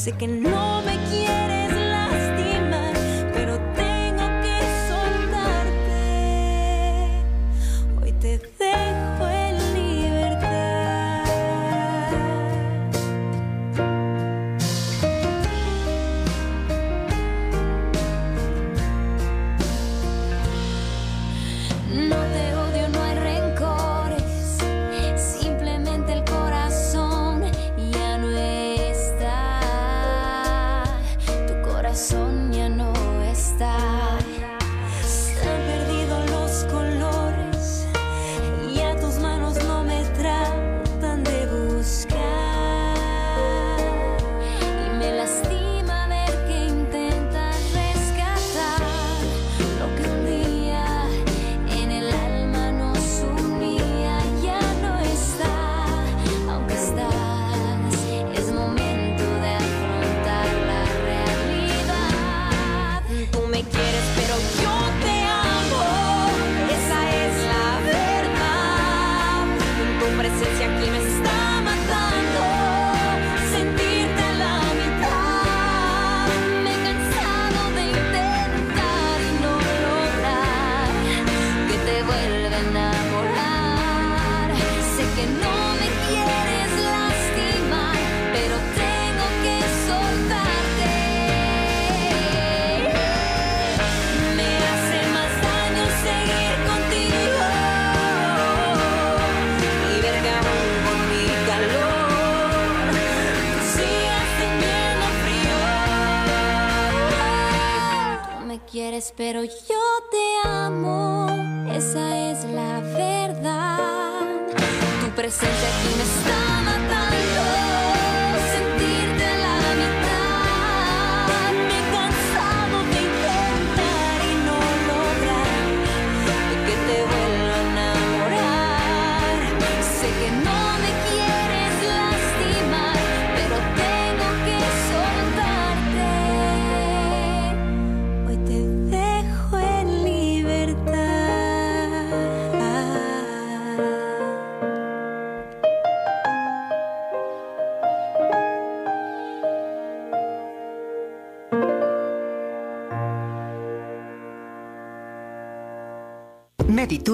Sé que no me quieres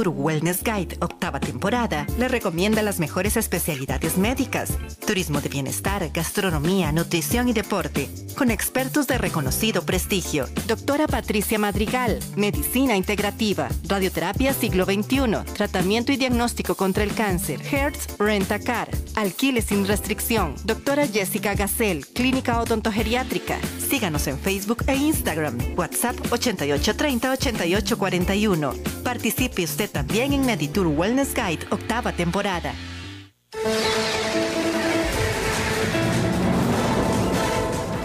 Meditour Wellness Guide, octava temporada, le recomienda las mejores especialidades médicas, turismo de bienestar, gastronomía, nutrición y deporte, con expertos de reconocido prestigio. Doctora Patricia Madrigal, medicina integrativa, radioterapia siglo XXI, tratamiento y diagnóstico contra el cáncer, Hertz Rentacar, alquiler sin restricción. Doctora Jessica Gacel, clínica odontogeriátrica. Síganos en Facebook e Instagram. WhatsApp 8830-8841. Participe usted también en Meditour Wellness Guide, octava temporada.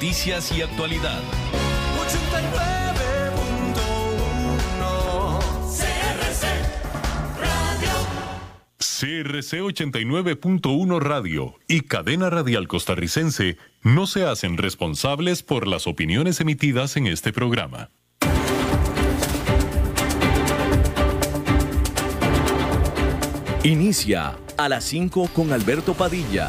Noticias y actualidad. 89.1 CRC 89.1 Radio y Cadena Radial Costarricense no se hacen responsables por las opiniones emitidas en este programa. Inicia a las 5 con Alberto Padilla.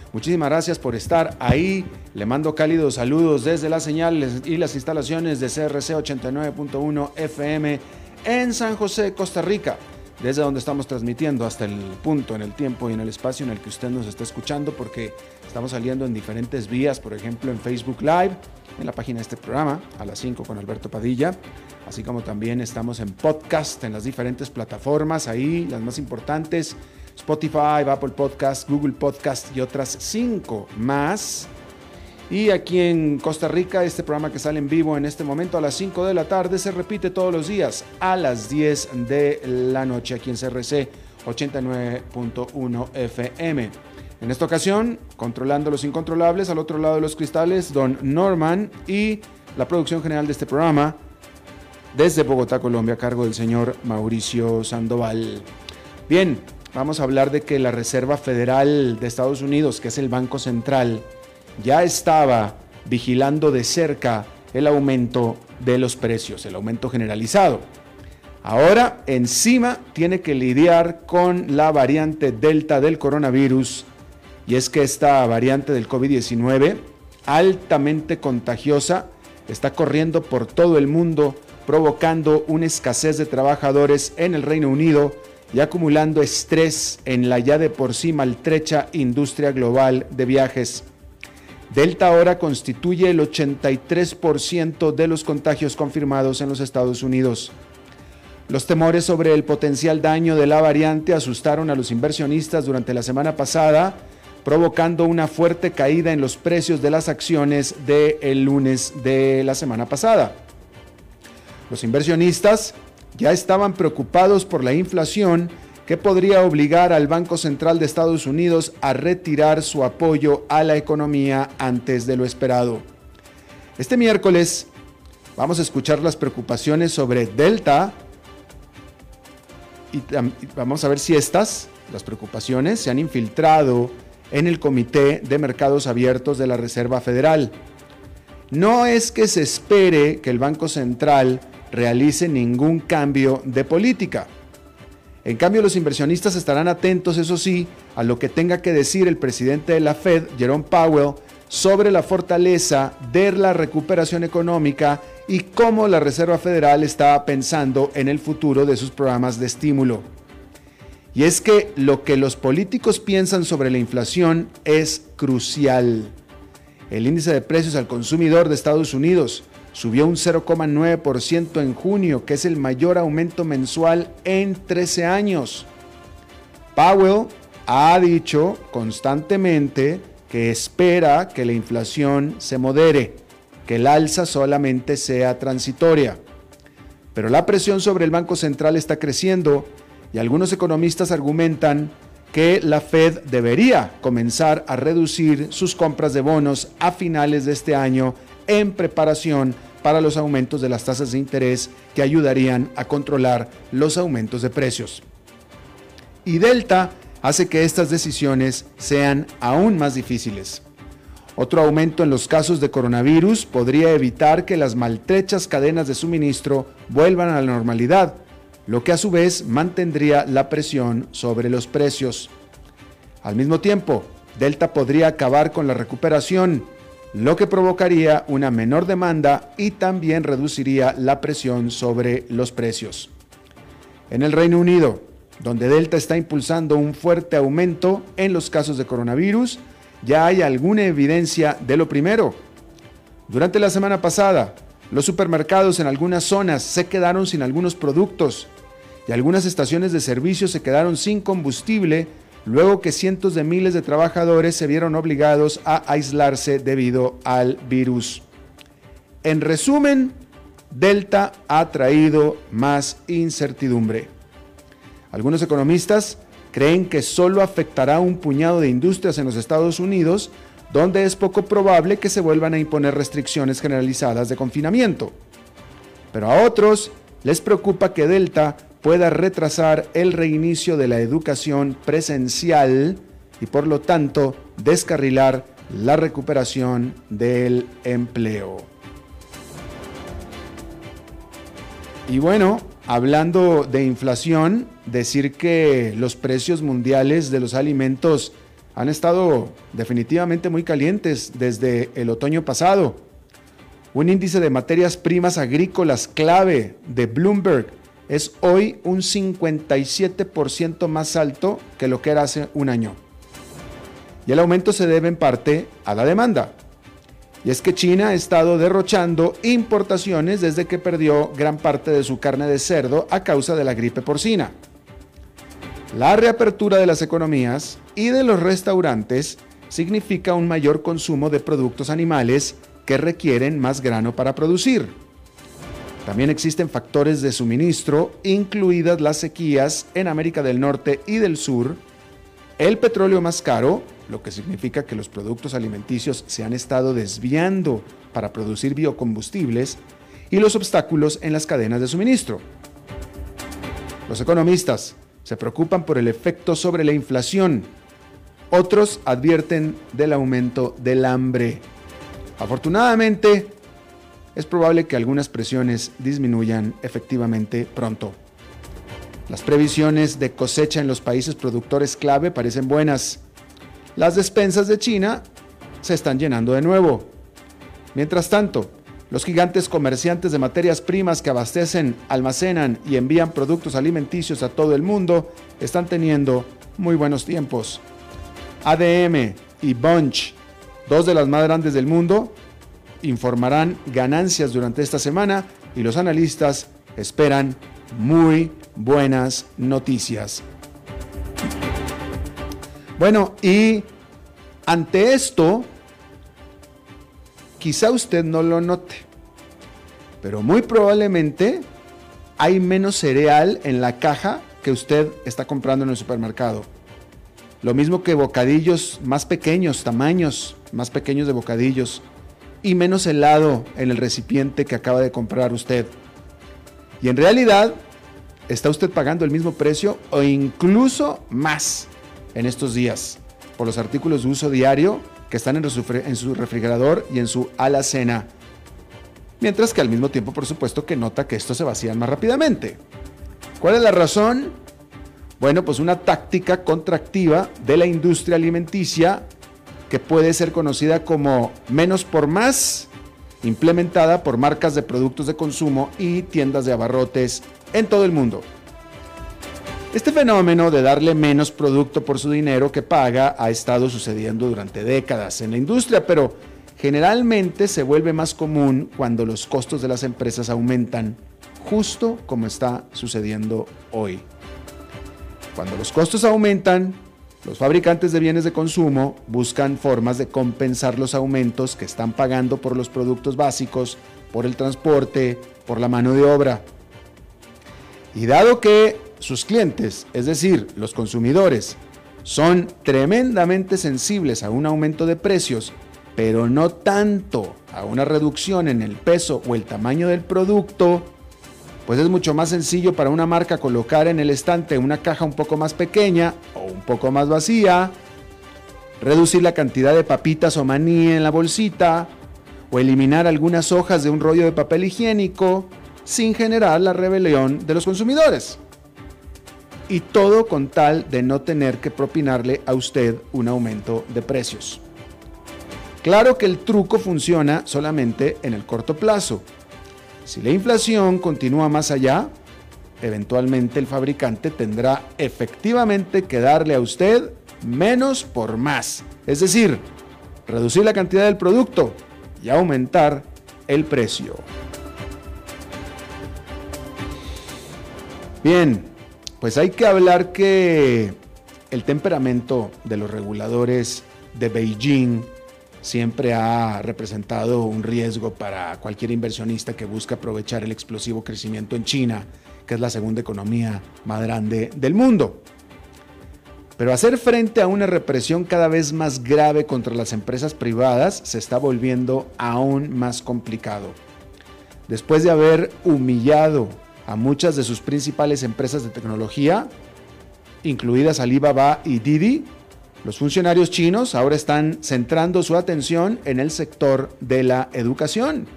muchísimas gracias por estar ahí. Le mando cálidos saludos desde las señales y las instalaciones de CRC 89.1 FM en San José, Costa Rica desde donde estamos transmitiendo hasta el punto, en el tiempo y en el espacio en el que usted nos está escuchando, porque estamos saliendo en diferentes vías, por ejemplo en Facebook Live, en la página de este programa, a las 5 con Alberto Padilla, así como también estamos en podcast, en las diferentes plataformas, ahí las más importantes, Spotify, Apple Podcast, Google Podcast y otras 5 más. Y aquí en Costa Rica, este programa que sale en vivo en este momento a las 5 de la tarde se repite todos los días a las 10 de la noche aquí en CRC 89.1 FM. En esta ocasión, controlando los incontrolables, al otro lado de los cristales, Don Norman y la producción general de este programa desde Bogotá, Colombia, a cargo del señor Mauricio Sandoval. Bien, vamos a hablar de que la Reserva Federal de Estados Unidos, que es el Banco Central, ya estaba vigilando de cerca el aumento de los precios, el aumento generalizado. Ahora encima tiene que lidiar con la variante Delta del coronavirus y es que esta variante del COVID-19 altamente contagiosa está corriendo por todo el mundo provocando una escasez de trabajadores en el Reino Unido y acumulando estrés en la ya de por sí maltrecha industria global de viajes. Delta ahora constituye el 83% de los contagios confirmados en los Estados Unidos. Los temores sobre el potencial daño de la variante asustaron a los inversionistas durante la semana pasada, provocando una fuerte caída en los precios de las acciones del el lunes de la semana pasada. Los inversionistas ya estaban preocupados por la inflación que podría obligar al Banco Central de Estados Unidos a retirar su apoyo a la economía antes de lo esperado. Este miércoles vamos a escuchar las preocupaciones sobre Delta y vamos a ver si estas, las preocupaciones, se han infiltrado en el Comité de Mercados Abiertos de la Reserva Federal. No es que se espere que el Banco Central realice ningún cambio de política. En cambio, los inversionistas estarán atentos, eso sí, a lo que tenga que decir el presidente de la Fed, Jerome Powell, sobre la fortaleza de la recuperación económica y cómo la Reserva Federal está pensando en el futuro de sus programas de estímulo. Y es que lo que los políticos piensan sobre la inflación es crucial. El índice de precios al consumidor de Estados Unidos subió un 0,9% en junio, que es el mayor aumento mensual en 13 años. Powell ha dicho constantemente que espera que la inflación se modere, que el alza solamente sea transitoria. Pero la presión sobre el Banco Central está creciendo y algunos economistas argumentan que la Fed debería comenzar a reducir sus compras de bonos a finales de este año en preparación para los aumentos de las tasas de interés que ayudarían a controlar los aumentos de precios. Y Delta hace que estas decisiones sean aún más difíciles. Otro aumento en los casos de coronavirus podría evitar que las maltrechas cadenas de suministro vuelvan a la normalidad, lo que a su vez mantendría la presión sobre los precios. Al mismo tiempo, Delta podría acabar con la recuperación lo que provocaría una menor demanda y también reduciría la presión sobre los precios. En el Reino Unido, donde Delta está impulsando un fuerte aumento en los casos de coronavirus, ya hay alguna evidencia de lo primero. Durante la semana pasada, los supermercados en algunas zonas se quedaron sin algunos productos y algunas estaciones de servicio se quedaron sin combustible luego que cientos de miles de trabajadores se vieron obligados a aislarse debido al virus. En resumen, Delta ha traído más incertidumbre. Algunos economistas creen que solo afectará un puñado de industrias en los Estados Unidos donde es poco probable que se vuelvan a imponer restricciones generalizadas de confinamiento. Pero a otros les preocupa que Delta pueda retrasar el reinicio de la educación presencial y por lo tanto descarrilar la recuperación del empleo. Y bueno, hablando de inflación, decir que los precios mundiales de los alimentos han estado definitivamente muy calientes desde el otoño pasado. Un índice de materias primas agrícolas clave de Bloomberg es hoy un 57% más alto que lo que era hace un año. Y el aumento se debe en parte a la demanda. Y es que China ha estado derrochando importaciones desde que perdió gran parte de su carne de cerdo a causa de la gripe porcina. La reapertura de las economías y de los restaurantes significa un mayor consumo de productos animales que requieren más grano para producir. También existen factores de suministro, incluidas las sequías en América del Norte y del Sur, el petróleo más caro, lo que significa que los productos alimenticios se han estado desviando para producir biocombustibles, y los obstáculos en las cadenas de suministro. Los economistas se preocupan por el efecto sobre la inflación. Otros advierten del aumento del hambre. Afortunadamente, es probable que algunas presiones disminuyan efectivamente pronto. Las previsiones de cosecha en los países productores clave parecen buenas. Las despensas de China se están llenando de nuevo. Mientras tanto, los gigantes comerciantes de materias primas que abastecen, almacenan y envían productos alimenticios a todo el mundo están teniendo muy buenos tiempos. ADM y Bunch, dos de las más grandes del mundo, informarán ganancias durante esta semana y los analistas esperan muy buenas noticias. Bueno, y ante esto, Quizá usted no lo note, pero muy probablemente hay menos cereal en la caja que usted está comprando en el supermercado. Lo mismo que bocadillos más pequeños, tamaños más pequeños de bocadillos. Y menos helado en el recipiente que acaba de comprar usted. Y en realidad, está usted pagando el mismo precio o incluso más en estos días por los artículos de uso diario que están en su refrigerador y en su alacena. Mientras que al mismo tiempo, por supuesto, que nota que estos se vacían más rápidamente. ¿Cuál es la razón? Bueno, pues una táctica contractiva de la industria alimenticia que puede ser conocida como menos por más, implementada por marcas de productos de consumo y tiendas de abarrotes en todo el mundo. Este fenómeno de darle menos producto por su dinero que paga ha estado sucediendo durante décadas en la industria, pero generalmente se vuelve más común cuando los costos de las empresas aumentan, justo como está sucediendo hoy. Cuando los costos aumentan, los fabricantes de bienes de consumo buscan formas de compensar los aumentos que están pagando por los productos básicos, por el transporte, por la mano de obra. Y dado que sus clientes, es decir, los consumidores, son tremendamente sensibles a un aumento de precios, pero no tanto a una reducción en el peso o el tamaño del producto, pues es mucho más sencillo para una marca colocar en el estante una caja un poco más pequeña o un poco más vacía, reducir la cantidad de papitas o maní en la bolsita, o eliminar algunas hojas de un rollo de papel higiénico, sin generar la rebelión de los consumidores y todo con tal de no tener que propinarle a usted un aumento de precios. Claro que el truco funciona solamente en el corto plazo. Si la inflación continúa más allá, eventualmente el fabricante tendrá efectivamente que darle a usted menos por más. Es decir, reducir la cantidad del producto y aumentar el precio. Bien, pues hay que hablar que el temperamento de los reguladores de Beijing siempre ha representado un riesgo para cualquier inversionista que busca aprovechar el explosivo crecimiento en China, que es la segunda economía más grande del mundo. Pero hacer frente a una represión cada vez más grave contra las empresas privadas se está volviendo aún más complicado. Después de haber humillado a muchas de sus principales empresas de tecnología, incluidas Alibaba y Didi, los funcionarios chinos ahora están centrando su atención en el sector de la educación.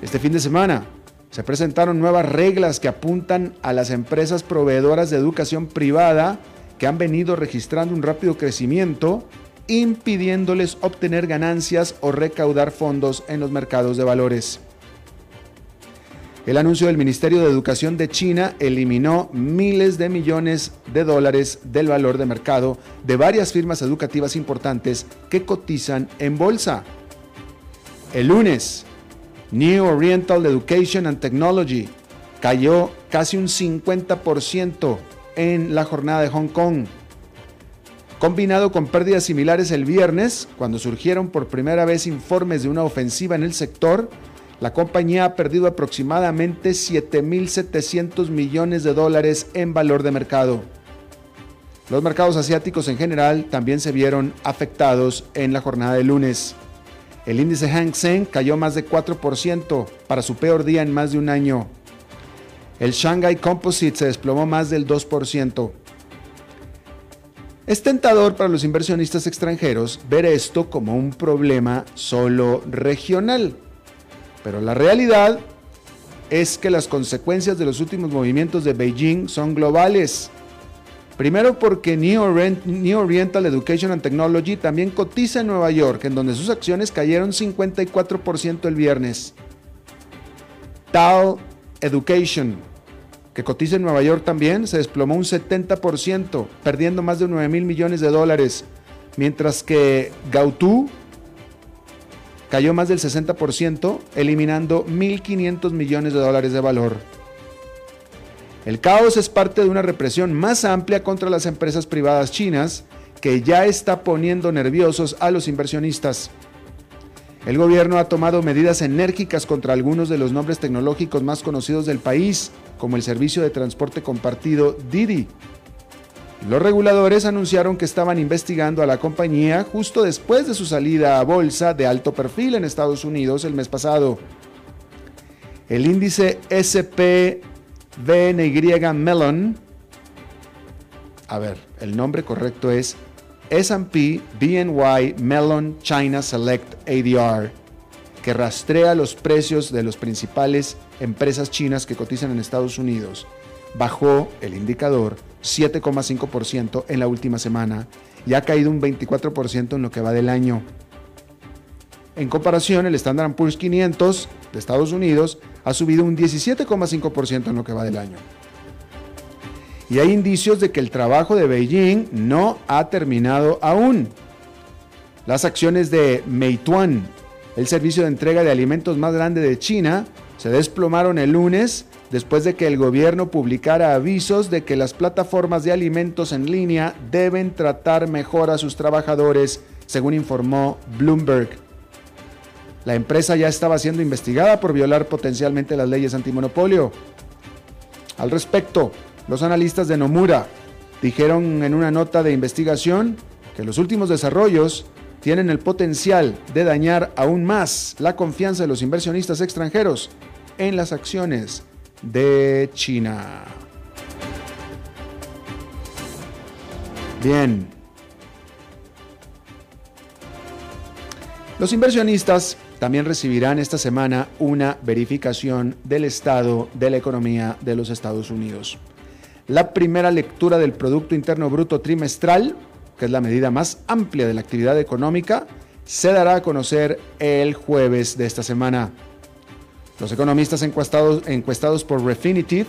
Este fin de semana se presentaron nuevas reglas que apuntan a las empresas proveedoras de educación privada que han venido registrando un rápido crecimiento, impidiéndoles obtener ganancias o recaudar fondos en los mercados de valores. El anuncio del Ministerio de Educación de China eliminó miles de millones de dólares del valor de mercado de varias firmas educativas importantes que cotizan en bolsa. El lunes, New Oriental Education and Technology cayó casi un 50% en la jornada de Hong Kong. Combinado con pérdidas similares el viernes, cuando surgieron por primera vez informes de una ofensiva en el sector, la compañía ha perdido aproximadamente 7.700 millones de dólares en valor de mercado. Los mercados asiáticos en general también se vieron afectados en la jornada de lunes. El índice Hang Seng cayó más de 4% para su peor día en más de un año. El Shanghai Composite se desplomó más del 2%. Es tentador para los inversionistas extranjeros ver esto como un problema solo regional. Pero la realidad es que las consecuencias de los últimos movimientos de Beijing son globales. Primero porque New, Oriental Education and Technology también cotiza en Nueva York, en donde sus acciones cayeron 54% el viernes. Tal Education, que cotiza en Nueva York también, se desplomó un 70%, perdiendo más de 9 mil millones de dólares, mientras que Gautu cayó más del 60%, eliminando 1.500 millones de dólares de valor. El caos es parte de una represión más amplia contra las empresas privadas chinas que ya está poniendo nerviosos a los inversionistas. El gobierno ha tomado medidas enérgicas contra algunos de los nombres tecnológicos más conocidos del país, como el servicio de transporte compartido Didi, los reguladores anunciaron que estaban investigando a la compañía justo después de su salida a bolsa de alto perfil en Estados Unidos el mes pasado. El índice SPVNY Melon, a ver, el nombre correcto es SP BNY Melon China Select ADR, que rastrea los precios de las principales empresas chinas que cotizan en Estados Unidos. Bajó el indicador 7,5% en la última semana y ha caído un 24% en lo que va del año. En comparación, el Standard Poor's 500 de Estados Unidos ha subido un 17,5% en lo que va del año. Y hay indicios de que el trabajo de Beijing no ha terminado aún. Las acciones de Meituan, el servicio de entrega de alimentos más grande de China, se desplomaron el lunes después de que el gobierno publicara avisos de que las plataformas de alimentos en línea deben tratar mejor a sus trabajadores, según informó Bloomberg. La empresa ya estaba siendo investigada por violar potencialmente las leyes antimonopolio. Al respecto, los analistas de Nomura dijeron en una nota de investigación que los últimos desarrollos tienen el potencial de dañar aún más la confianza de los inversionistas extranjeros en las acciones de China. Bien. Los inversionistas también recibirán esta semana una verificación del estado de la economía de los Estados Unidos. La primera lectura del Producto Interno Bruto trimestral, que es la medida más amplia de la actividad económica, se dará a conocer el jueves de esta semana. Los economistas encuestados, por Refinitiv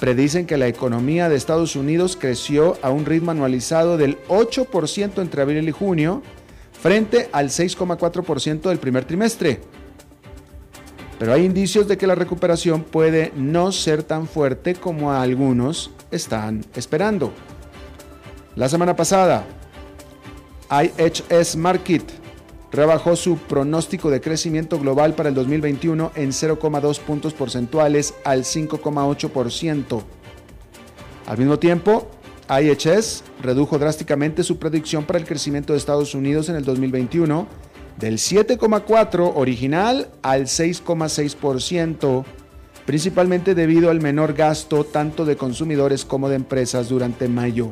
predicen que la economía de Estados Unidos creció a un ritmo anualizado del 8% entre abril y junio, frente al 6,4% del primer trimestre. Pero hay indicios de que la recuperación puede no ser tan fuerte como algunos están esperando. La semana pasada, IHS Market rebajó su pronóstico de crecimiento global para el 2021 en 0,2 puntos porcentuales al 5,8%. Al mismo tiempo, IHS redujo drásticamente su predicción para el crecimiento de Estados Unidos en el 2021 del 7,4 original al 6,6%, principalmente debido al menor gasto tanto de consumidores como de empresas durante mayo.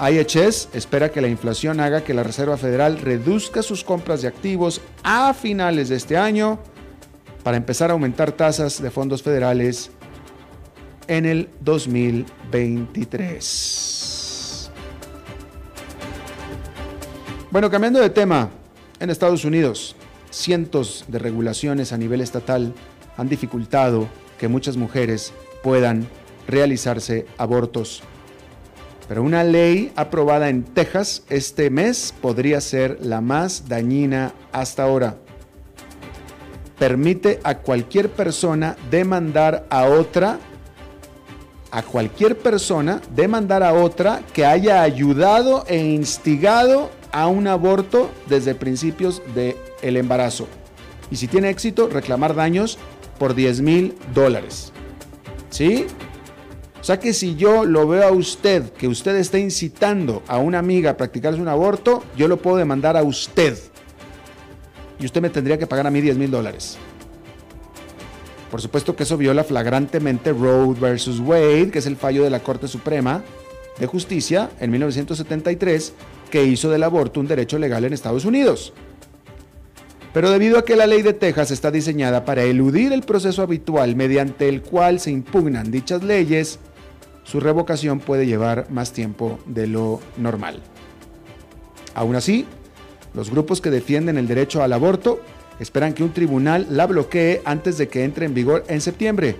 IHS espera que la inflación haga que la Reserva Federal reduzca sus compras de activos a finales de este año para empezar a aumentar tasas de fondos federales en el 2023. Bueno, cambiando de tema, en Estados Unidos, cientos de regulaciones a nivel estatal han dificultado que muchas mujeres puedan realizarse abortos. Pero una ley aprobada en Texas este mes podría ser la más dañina hasta ahora. Permite a cualquier persona demandar a otra a cualquier persona demandar a otra que haya ayudado e instigado a un aborto desde principios del el embarazo. Y si tiene éxito, reclamar daños por 10 mil dólares. ¿Sí? O sea que si yo lo veo a usted, que usted está incitando a una amiga a practicarse un aborto, yo lo puedo demandar a usted. Y usted me tendría que pagar a mí 10 mil dólares. Por supuesto que eso viola flagrantemente Roe versus Wade, que es el fallo de la Corte Suprema de Justicia en 1973, que hizo del aborto un derecho legal en Estados Unidos. Pero debido a que la ley de Texas está diseñada para eludir el proceso habitual mediante el cual se impugnan dichas leyes, su revocación puede llevar más tiempo de lo normal. Aún así, los grupos que defienden el derecho al aborto esperan que un tribunal la bloquee antes de que entre en vigor en septiembre.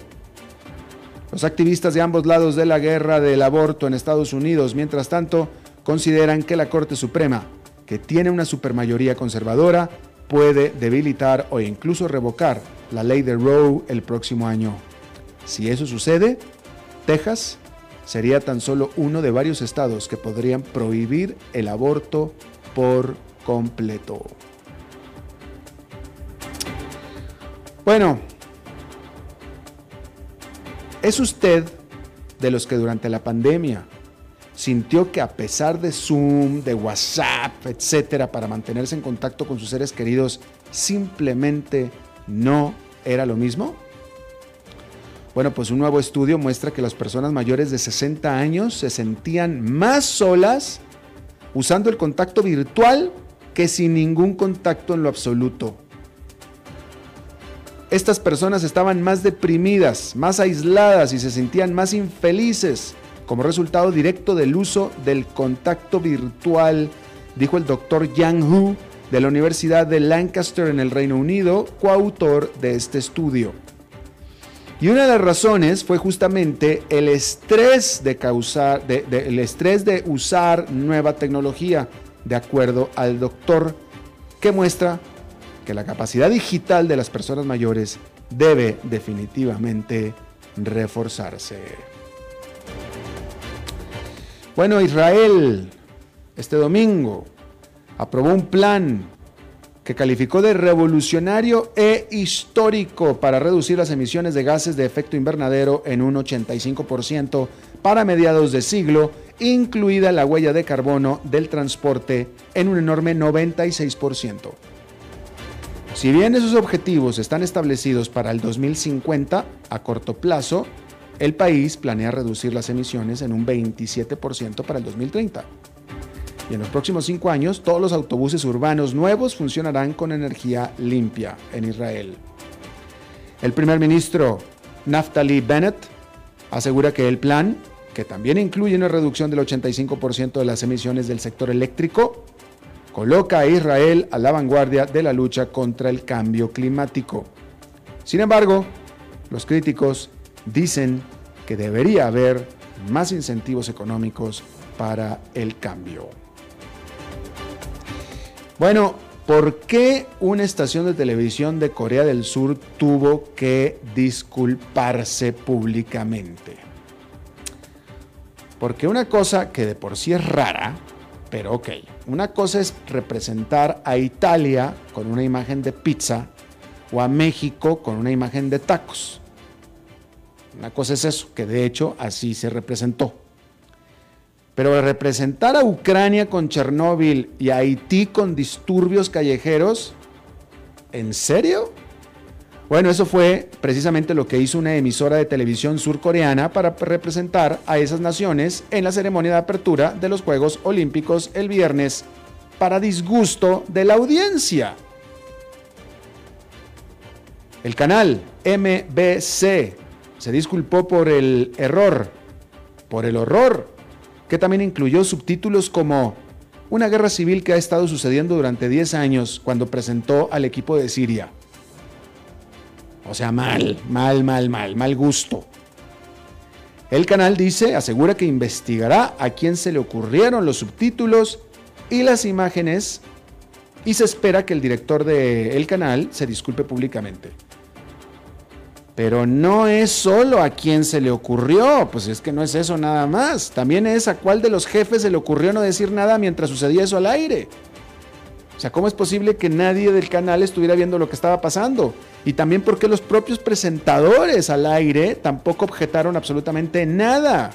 Los activistas de ambos lados de la guerra del aborto en Estados Unidos, mientras tanto, consideran que la Corte Suprema, que tiene una supermayoría conservadora, puede debilitar o incluso revocar la ley de Roe el próximo año. Si eso sucede, Texas sería tan solo uno de varios estados que podrían prohibir el aborto por completo. Bueno, ¿es usted de los que durante la pandemia sintió que a pesar de Zoom, de WhatsApp, etcétera, para mantenerse en contacto con sus seres queridos, simplemente no era lo mismo? Bueno, pues un nuevo estudio muestra que las personas mayores de 60 años se sentían más solas usando el contacto virtual que sin ningún contacto en lo absoluto estas personas estaban más deprimidas, más aisladas y se sentían más infelices como resultado directo del uso del contacto virtual, dijo el doctor Yang Hu de la Universidad de Lancaster en el Reino Unido, coautor de este estudio. Y una de las razones fue justamente el estrés de causar, el estrés de usar nueva tecnología, de acuerdo al doctor, que muestra que la capacidad digital de las personas mayores debe definitivamente reforzarse. Bueno, Israel este domingo aprobó un plan que calificó de revolucionario e histórico para reducir las emisiones de gases de efecto invernadero en un 85% para mediados de siglo, incluida la huella de carbono del transporte en un enorme 96%. Si bien esos objetivos están establecidos para el 2050 a corto plazo, el país planea reducir las emisiones en un 27% para el 2030. Y en los próximos cinco años, todos los autobuses urbanos nuevos funcionarán con energía limpia en Israel. El primer ministro Naftali Bennett asegura que el plan, que también incluye una reducción del 85% de las emisiones del sector eléctrico, coloca a Israel a la vanguardia de la lucha contra el cambio climático. Sin embargo, los críticos dicen que debería haber más incentivos económicos para el cambio. Bueno, ¿por qué una estación de televisión de Corea del Sur tuvo que disculparse públicamente? Porque una cosa que de por sí es rara, pero ok, una cosa es representar a Italia con una imagen de pizza o a México con una imagen de tacos. Una cosa es eso, que de hecho así se representó. Pero representar a Ucrania con Chernóbil y a Haití con disturbios callejeros, ¿en serio? Bueno, eso fue precisamente lo que hizo una emisora de televisión surcoreana para representar a esas naciones en la ceremonia de apertura de los Juegos Olímpicos el viernes, para disgusto de la audiencia. El canal MBC se disculpó por el error, por el horror, que también incluyó subtítulos como una guerra civil que ha estado sucediendo durante 10 años cuando presentó al equipo de Siria. O sea, mal, mal, mal, mal, mal gusto. El canal dice, asegura que investigará a quién se le ocurrieron los subtítulos y las imágenes y se espera que el director del canal se disculpe públicamente. Pero no es solo a quien se le ocurrió, pues es que no es eso nada más. También es a cuál de los jefes se le ocurrió no decir nada mientras sucedía eso al aire. O sea, ¿cómo es posible que nadie del canal estuviera viendo lo que estaba pasando? Y también porque los propios presentadores al aire tampoco objetaron absolutamente nada.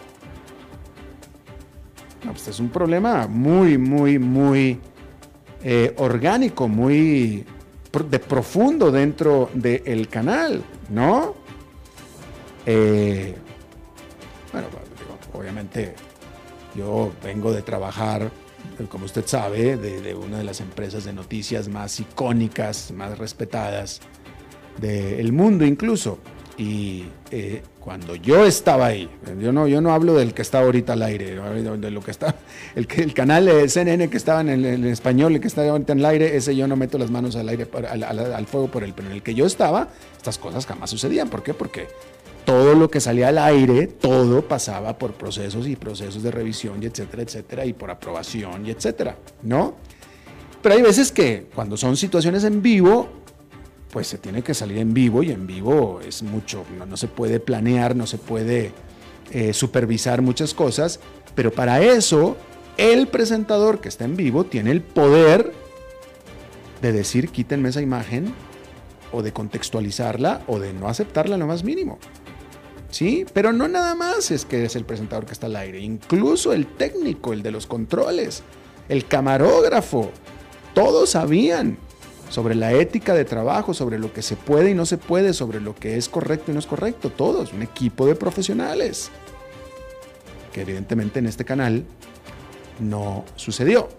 Pues es un problema muy, muy, muy eh, orgánico, muy de profundo dentro del canal, ¿no? Eh, bueno, obviamente yo vengo de trabajar, como usted sabe, de, una de las empresas de noticias más icónicas, más respetadas del mundo incluso. Y eh, cuando yo estaba ahí, yo no, yo no hablo del que está ahorita al aire, de lo que está, el, canal de CNN que estaba en, el, español, el que está ahorita en el aire, ese yo no meto las manos al aire, al, fuego por él, pero en el que yo estaba, estas cosas jamás sucedían. ¿Por qué? Porque todo lo que salía al aire, todo pasaba por procesos y procesos de revisión y etcétera, etcétera, y por aprobación y etcétera, ¿no? Pero hay veces que cuando son situaciones en vivo, pues se tiene que salir en vivo y en vivo es mucho, no, se puede planear, no se puede eh, supervisar muchas cosas, pero para eso el presentador que está en vivo tiene el poder de decir quítenme esa imagen o de contextualizarla o de no aceptarla lo más mínimo. ¿Sí? Pero no nada más es que es el presentador que está al aire, incluso el técnico, el de los controles, el camarógrafo, todos sabían sobre la ética de trabajo, sobre lo que se puede y no se puede, sobre lo que es correcto y no es correcto. Todos, un equipo de profesionales. Que evidentemente en este canal no sucedió.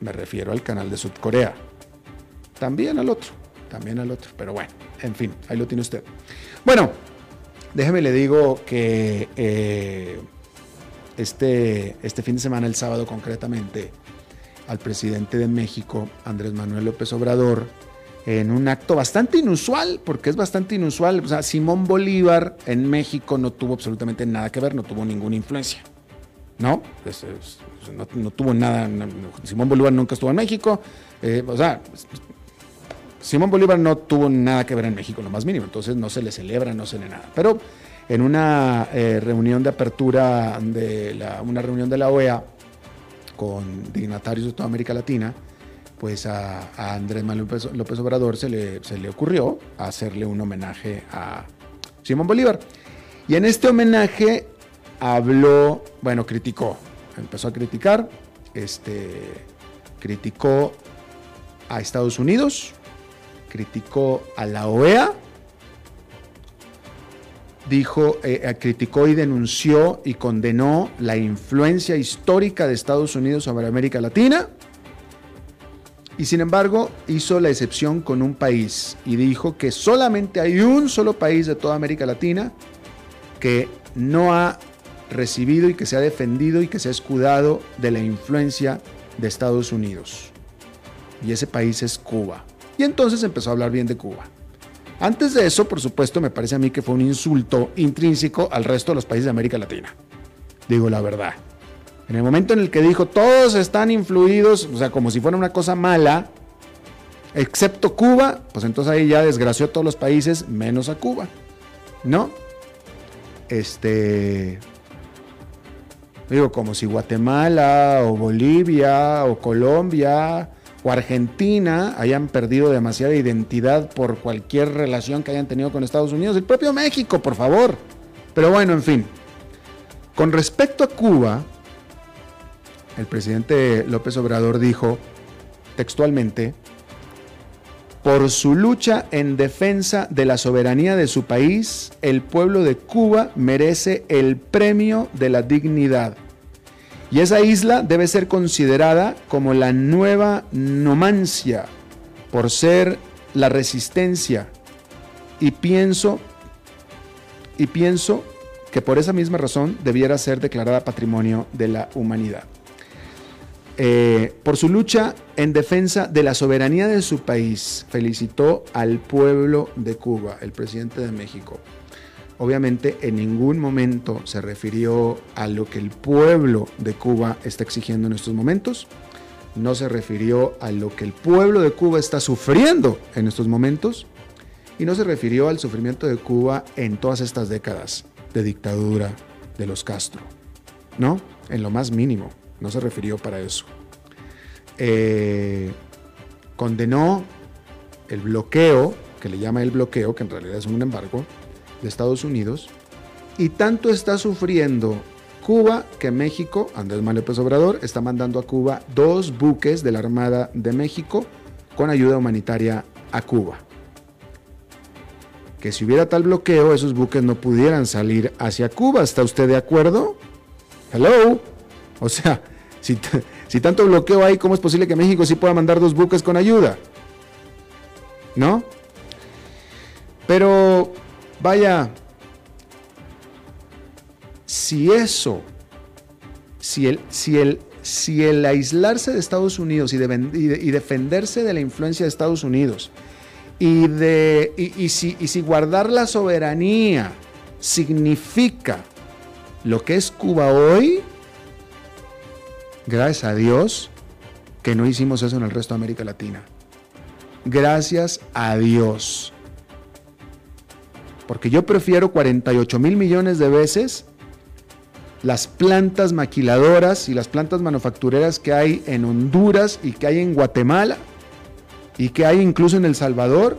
Me refiero al canal de Sudcorea. También al otro, también al otro. Pero bueno, en fin, ahí lo tiene usted. Bueno, déjeme le digo que eh, este, este fin de semana, el sábado concretamente, al presidente de México, Andrés Manuel López Obrador, en un acto bastante inusual, porque es bastante inusual. O sea, Simón Bolívar en México no tuvo absolutamente nada que ver, no tuvo ninguna influencia. ¿No? no, tuvo nada. Simón Bolívar nunca estuvo en México. Eh, o sea, Simón Bolívar no tuvo nada que ver en México, lo más mínimo. Entonces no se le celebra, no se le nada. Pero en una eh, reunión de apertura de la, una reunión de la OEA, con dignatarios de toda América Latina, pues a, Andrés Manuel López, Obrador se le, se le ocurrió hacerle un homenaje a Simón Bolívar. Y en este homenaje habló, bueno, criticó, empezó a criticar, este, criticó a Estados Unidos, criticó a la OEA dijo, eh, criticó y denunció y condenó la influencia histórica de Estados Unidos sobre América Latina. Y sin embargo, hizo la excepción con un país y dijo que solamente hay un solo país de toda América Latina que no ha recibido y que se ha defendido y que se ha escudado de la influencia de Estados Unidos. Y ese país es Cuba. Y entonces empezó a hablar bien de Cuba. Antes de eso, por supuesto, me parece a mí que fue un insulto intrínseco al resto de los países de América Latina. Digo la verdad. En el momento en el que dijo todos están influidos, o sea, como si fuera una cosa mala, excepto Cuba, pues entonces ahí ya desgració a todos los países menos a Cuba. ¿No? Este. Digo, como si Guatemala o Bolivia o Colombia o Argentina hayan perdido demasiada identidad por cualquier relación que hayan tenido con Estados Unidos. El propio México, por favor. Pero bueno, en fin. Con respecto a Cuba, el presidente López Obrador dijo textualmente, por su lucha en defensa de la soberanía de su país, el pueblo de Cuba merece el premio de la dignidad. Y esa isla debe ser considerada como la nueva Numancia, por ser la resistencia. Y pienso, y pienso que por esa misma razón debiera ser declarada patrimonio de la humanidad. Eh, por su lucha en defensa de la soberanía de su país, felicitó al pueblo de Cuba, el presidente de México. Obviamente en ningún momento se refirió a lo que el pueblo de Cuba está exigiendo en estos momentos. No se refirió a lo que el pueblo de Cuba está sufriendo en estos momentos. Y no se refirió al sufrimiento de Cuba en todas estas décadas de dictadura de los Castro. ¿No? En lo más mínimo no se refirió para eso. Eh, condenó el bloqueo, que le llama el bloqueo, que en realidad es un embargo, de Estados Unidos, y tanto está sufriendo Cuba que México, Andrés Manuel López Obrador, está mandando a Cuba dos buques de la Armada de México con ayuda humanitaria a Cuba. Que si hubiera tal bloqueo, esos buques no pudieran salir hacia Cuba. ¿Está usted de acuerdo? Hello. O sea, si, si tanto bloqueo hay, ¿cómo es posible que México sí pueda mandar dos buques con ayuda? ¿No? Pero, vaya, si eso, si el, si el, si el aislarse de Estados Unidos y, defenderse de la influencia de Estados Unidos y, de, y si guardar la soberanía significa lo que es Cuba hoy, Gracias a Dios que no hicimos eso en el resto de América Latina. Gracias a Dios. Porque yo prefiero 48 mil millones de veces las plantas maquiladoras y las plantas manufactureras que hay en Honduras y que hay en Guatemala y que hay incluso en El Salvador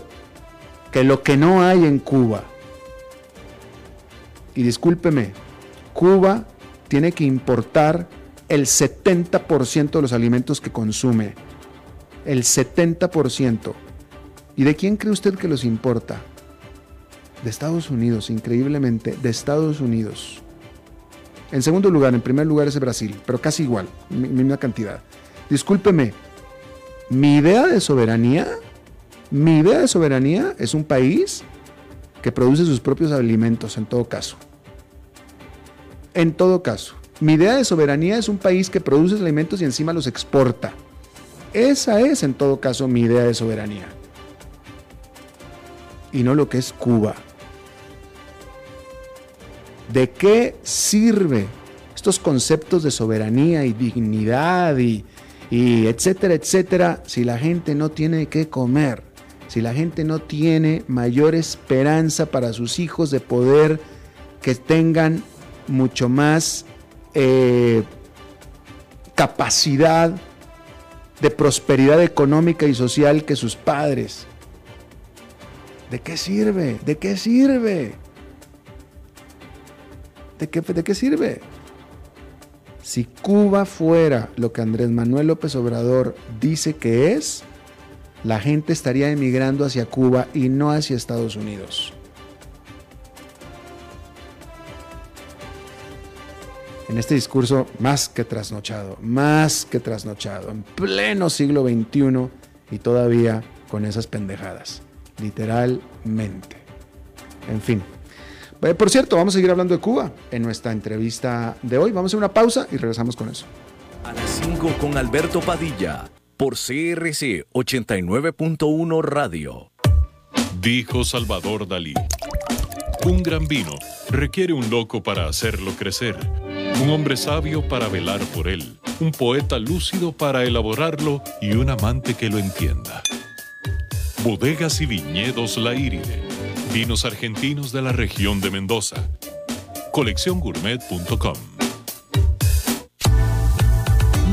que lo que no hay en Cuba. Y discúlpeme, Cuba tiene que importar el 70% de los alimentos que consume. El 70%. ¿Y de quién cree usted que los importa? De Estados Unidos, increíblemente, de Estados Unidos. En segundo lugar, en primer lugar es Brasil, pero casi igual, misma cantidad. Discúlpeme, mi idea de soberanía, mi idea de soberanía es un país que produce sus propios alimentos en todo caso. En todo caso. Mi idea de soberanía es un país que produce alimentos y encima los exporta. Esa es en todo caso mi idea de soberanía. Y no lo que es Cuba. ¿De qué sirve estos conceptos de soberanía y dignidad y, etcétera, etcétera, si la gente no tiene que comer? Si la gente no tiene mayor esperanza para sus hijos de poder que tengan mucho más eh, capacidad de prosperidad económica y social que sus padres. ¿De qué sirve? ¿De qué sirve? ¿De qué, ¿De qué sirve? Si Cuba fuera lo que Andrés Manuel López Obrador dice que es, la gente estaría emigrando hacia Cuba y no hacia Estados Unidos. en este discurso más que trasnochado, más que trasnochado, en pleno siglo XXI y todavía con esas pendejadas, literalmente. En fin. Eh, por cierto, vamos a seguir hablando de Cuba en nuestra entrevista de hoy. Vamos a hacer una pausa y regresamos con eso. A las 5 con Alberto Padilla, por CRC 89.1 Radio. Dijo Salvador Dalí. Un gran vino requiere un loco para hacerlo crecer un hombre sabio para velar por él, un poeta lúcido para elaborarlo y un amante que lo entienda. Bodegas y viñedos La Iride, vinos argentinos de la región de Mendoza. Colecciongourmet.com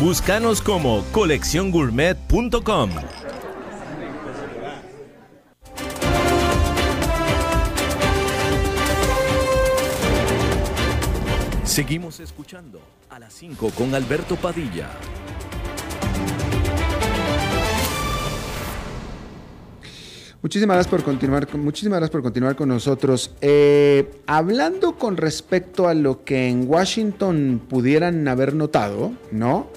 Búscanos como colecciongourmet.com. Seguimos escuchando a las 5 con Alberto Padilla. Muchísimas gracias por continuar, muchísimas gracias por continuar con nosotros. Eh, hablando con respecto a lo que en Washington pudieran haber notado, ¿no?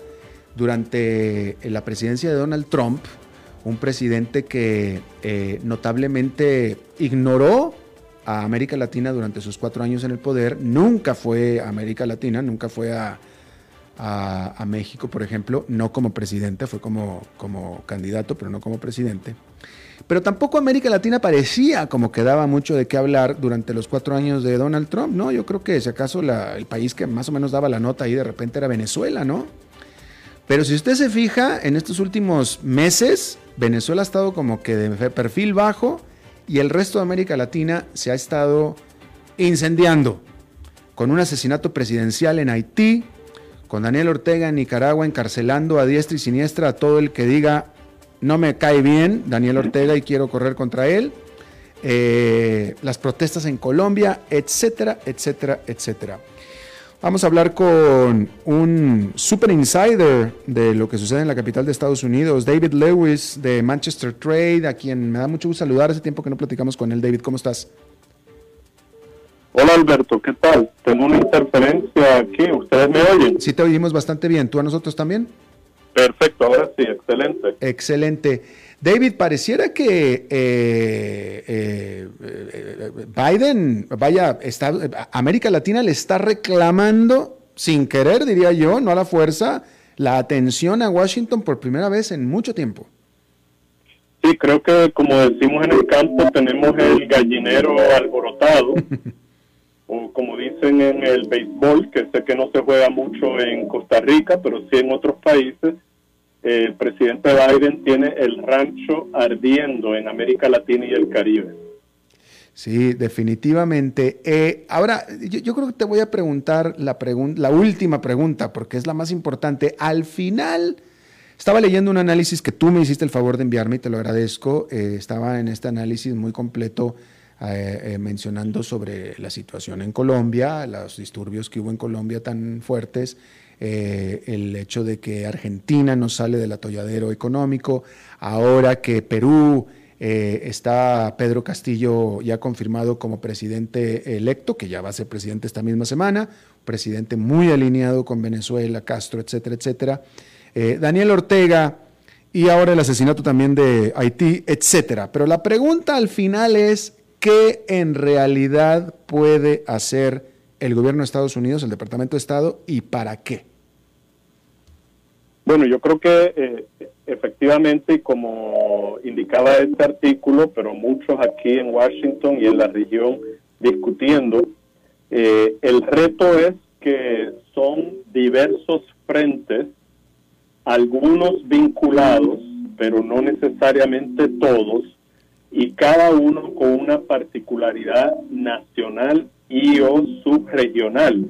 Durante eh, la presidencia de Donald Trump, un presidente que eh, notablemente ignoró a América Latina durante sus cuatro años en el poder, nunca fue a América Latina, nunca fue a, México, por ejemplo, no como presidente, fue como, como candidato, pero no como presidente. Pero tampoco América Latina parecía como que daba mucho de qué hablar durante los cuatro años de Donald Trump, ¿no? Yo creo que si acaso el país que más o menos daba la nota ahí de repente era Venezuela, ¿no? Pero si usted se fija, en estos últimos meses, Venezuela ha estado como que de perfil bajo y el resto de América Latina se ha estado incendiando con un asesinato presidencial en Haití, con Daniel Ortega en Nicaragua encarcelando a diestra y siniestra a todo el que diga no me cae bien Daniel Ortega y quiero correr contra él, eh, las protestas en Colombia, etcétera, etcétera, etcétera. Vamos a hablar con un super insider de lo que sucede en la capital de Estados Unidos, David Lewis de Manchester Trade, a quien me da mucho gusto saludar. Hace tiempo que no platicamos con él. David, ¿cómo estás? Hola Alberto, ¿qué tal? Tengo una interferencia aquí, ¿ustedes me oyen? Sí, te oímos bastante bien. ¿Tú a nosotros también? Perfecto, ahora sí, excelente. Excelente. David, pareciera que eh, eh, eh, Biden, vaya, está, América Latina le está reclamando, sin querer, diría yo, no a la fuerza, la atención a Washington por primera vez en mucho tiempo. Sí, creo que como decimos en el campo, tenemos el gallinero alborotado, o como dicen en el béisbol, que sé que no se juega mucho en Costa Rica, pero sí en otros países el presidente Biden tiene el rancho ardiendo en América Latina y el Caribe. Sí, definitivamente. Eh, ahora, yo, creo que te voy a preguntar la, la última pregunta, porque es la más importante. Al final, estaba leyendo un análisis que tú me hiciste el favor de enviarme y te lo agradezco. Eh, estaba en este análisis muy completo eh, mencionando sobre la situación en Colombia, los disturbios que hubo en Colombia tan fuertes eh, el hecho de que Argentina no sale del atolladero económico, ahora que Perú eh, está Pedro Castillo ya confirmado como presidente electo, que ya va a ser presidente esta misma semana, presidente muy alineado con Venezuela, Castro, etcétera, etcétera. Eh, Daniel Ortega y ahora el asesinato también de Haití, etcétera. Pero la pregunta al final es, ¿qué en realidad puede hacer el gobierno de Estados Unidos, el Departamento de Estado, y para qué? Bueno, yo creo que eh, efectivamente, como indicaba este artículo, pero muchos aquí en Washington y en la región discutiendo, eh, el reto es que son diversos frentes, algunos vinculados, pero no necesariamente todos, y cada uno con una particularidad nacional y o subregional.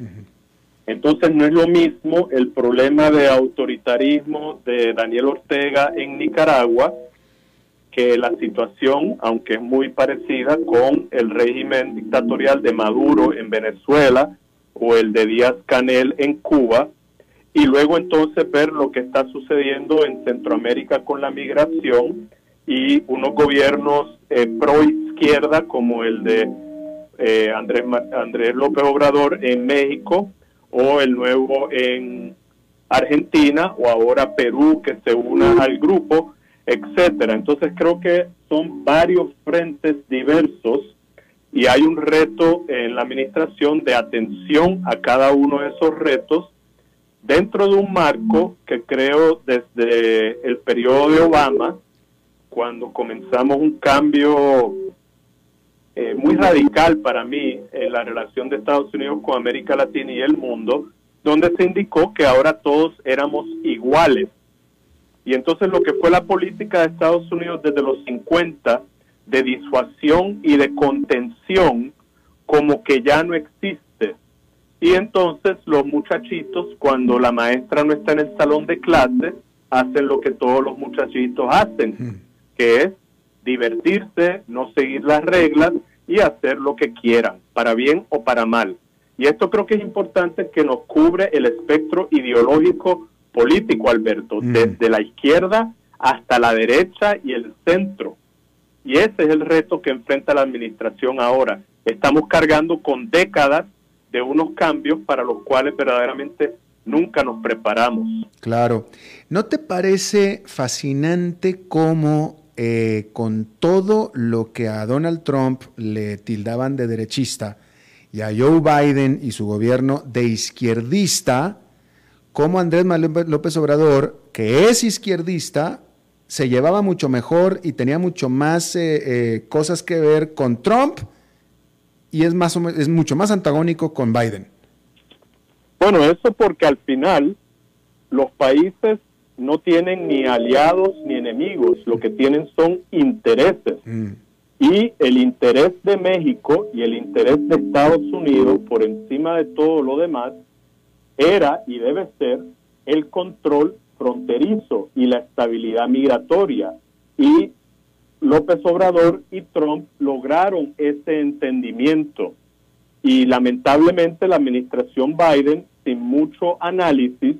Entonces no es lo mismo el problema de autoritarismo de Daniel Ortega en Nicaragua que la situación, aunque es muy parecida con el régimen dictatorial de Maduro en Venezuela o el de Díaz Canel en Cuba, y luego entonces ver lo que está sucediendo en Centroamérica con la migración y unos gobiernos eh, pro izquierda como el de eh, Andrés, Andrés López Obrador en México o el nuevo en Argentina o ahora Perú que se una al grupo, etcétera. Entonces creo que son varios frentes diversos y hay un reto en la administración de atención a cada uno de esos retos dentro de un marco que creo desde el periodo de Obama, cuando comenzamos un cambio eh, muy radical para mí en la relación de Estados Unidos con América Latina y el mundo, donde se indicó que ahora todos éramos iguales. Y entonces lo que fue la política de Estados Unidos desde los 50 de disuasión y de contención, como que ya no existe y entonces los muchachitos, cuando la maestra no está en el salón de clase, hacen lo que todos los muchachitos hacen, que es divertirse, no seguir las reglas y hacer lo que quieran, para bien o para mal. Y esto creo que es importante que nos cubre el espectro ideológico político, Alberto, desde la izquierda hasta la derecha y el centro. Y ese es el reto que enfrenta la administración ahora. Estamos cargando con décadas de unos cambios para los cuales verdaderamente nunca nos preparamos. Claro. ¿No te parece fascinante cómo eh, con todo lo que a Donald Trump le tildaban de derechista y a Joe Biden y su gobierno de izquierdista, cómo Andrés López Obrador, que es izquierdista, se llevaba mucho mejor y tenía mucho más eh, eh, cosas que ver con Trump y es, más es mucho más antagónico con Biden. Bueno, eso porque al final los países no tienen ni aliados ni enemigos, lo que tienen son intereses. Mm. Y el interés de México y el interés de Estados Unidos, por encima de todo lo demás, era y debe ser el control fronterizo y la estabilidad migratoria. Y López Obrador y Trump lograron ese entendimiento y lamentablemente la administración Biden, sin mucho análisis,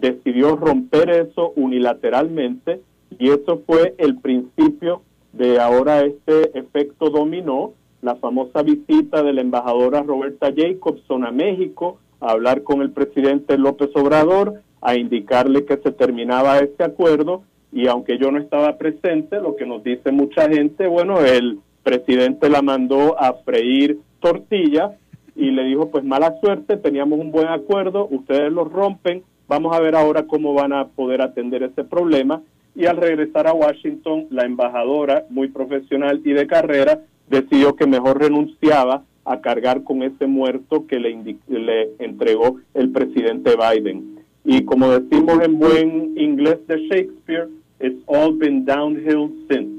decidió romper eso unilateralmente y eso fue el principio de ahora este efecto dominó, la famosa visita de la embajadora Roberta Jacobson a México a hablar con el presidente López Obrador, a indicarle que se terminaba este acuerdo. Y aunque yo no estaba presente, lo que nos dice mucha gente, bueno, el presidente la mandó a freír tortillas y le dijo, pues mala suerte, teníamos un buen acuerdo, ustedes lo rompen, vamos a ver ahora cómo van a poder atender ese problema. Y al regresar a Washington, la embajadora, muy profesional y de carrera, decidió que mejor renunciaba a cargar con ese muerto que le, entregó el presidente Biden. Y como decimos en buen inglés de Shakespeare, it's all been downhill since.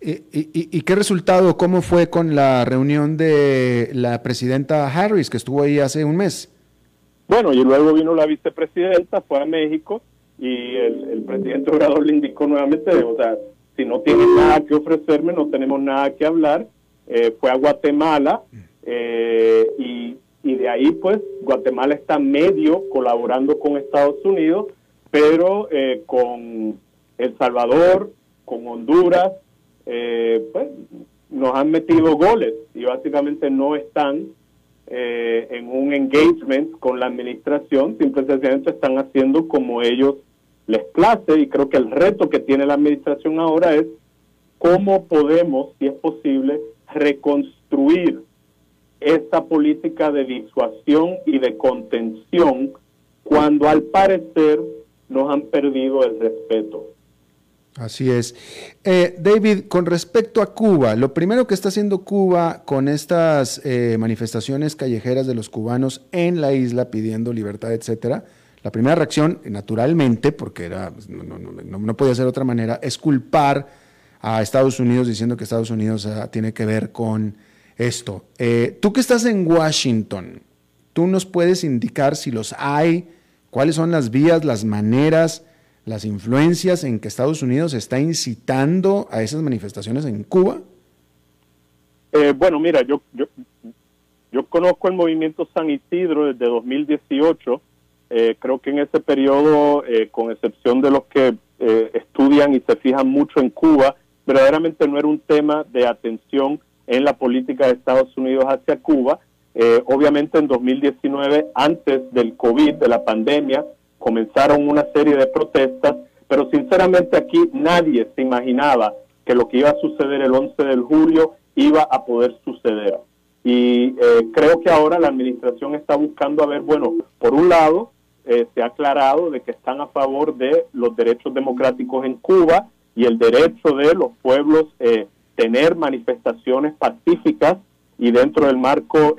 ¿Y, qué resultado, cómo fue con la reunión de la presidenta Harris, que estuvo ahí hace un mes? Bueno, y luego vino la vicepresidenta, fue a México y el, presidente Obrador le indicó nuevamente, o sea, si no tiene nada que ofrecerme, no tenemos nada que hablar. Eh, fue a Guatemala eh, y y de ahí pues Guatemala está medio colaborando con Estados Unidos, pero eh, con El Salvador, con Honduras, eh, pues nos han metido goles y básicamente no están eh, en un engagement con la administración, simplemente están haciendo como ellos les place y creo que el reto que tiene la administración ahora es cómo podemos, si es posible, reconstruir esta política de disuasión y de contención cuando al parecer nos han perdido el respeto. Así es. Eh, David, con respecto a Cuba, lo primero que está haciendo Cuba con estas eh, manifestaciones callejeras de los cubanos en la isla pidiendo libertad, etcétera, la primera reacción, naturalmente, porque era, pues, no, podía ser otra manera, es culpar a Estados Unidos diciendo que Estados Unidos ah, tiene que ver con esto. Eh, tú que estás en Washington, ¿tú nos puedes indicar si los hay? ¿Cuáles son las vías, las maneras, las influencias en que Estados Unidos está incitando a esas manifestaciones en Cuba? Eh, bueno, mira, yo, yo, yo conozco el movimiento San Isidro desde 2018. Eh, creo que en ese periodo, eh, con excepción de los que estudian y se fijan mucho en Cuba, verdaderamente no era un tema de atención en la política de Estados Unidos hacia Cuba. obviamente en 2019, antes del COVID, de la pandemia, comenzaron una serie de protestas, pero sinceramente aquí nadie se imaginaba que lo que iba a suceder el 11 de julio iba a poder suceder. Y eh, creo que ahora la administración está buscando a ver, bueno, por un lado, eh, se ha aclarado de que están a favor de los derechos democráticos en Cuba y el derecho de los pueblos eh, tener manifestaciones pacíficas y dentro del marco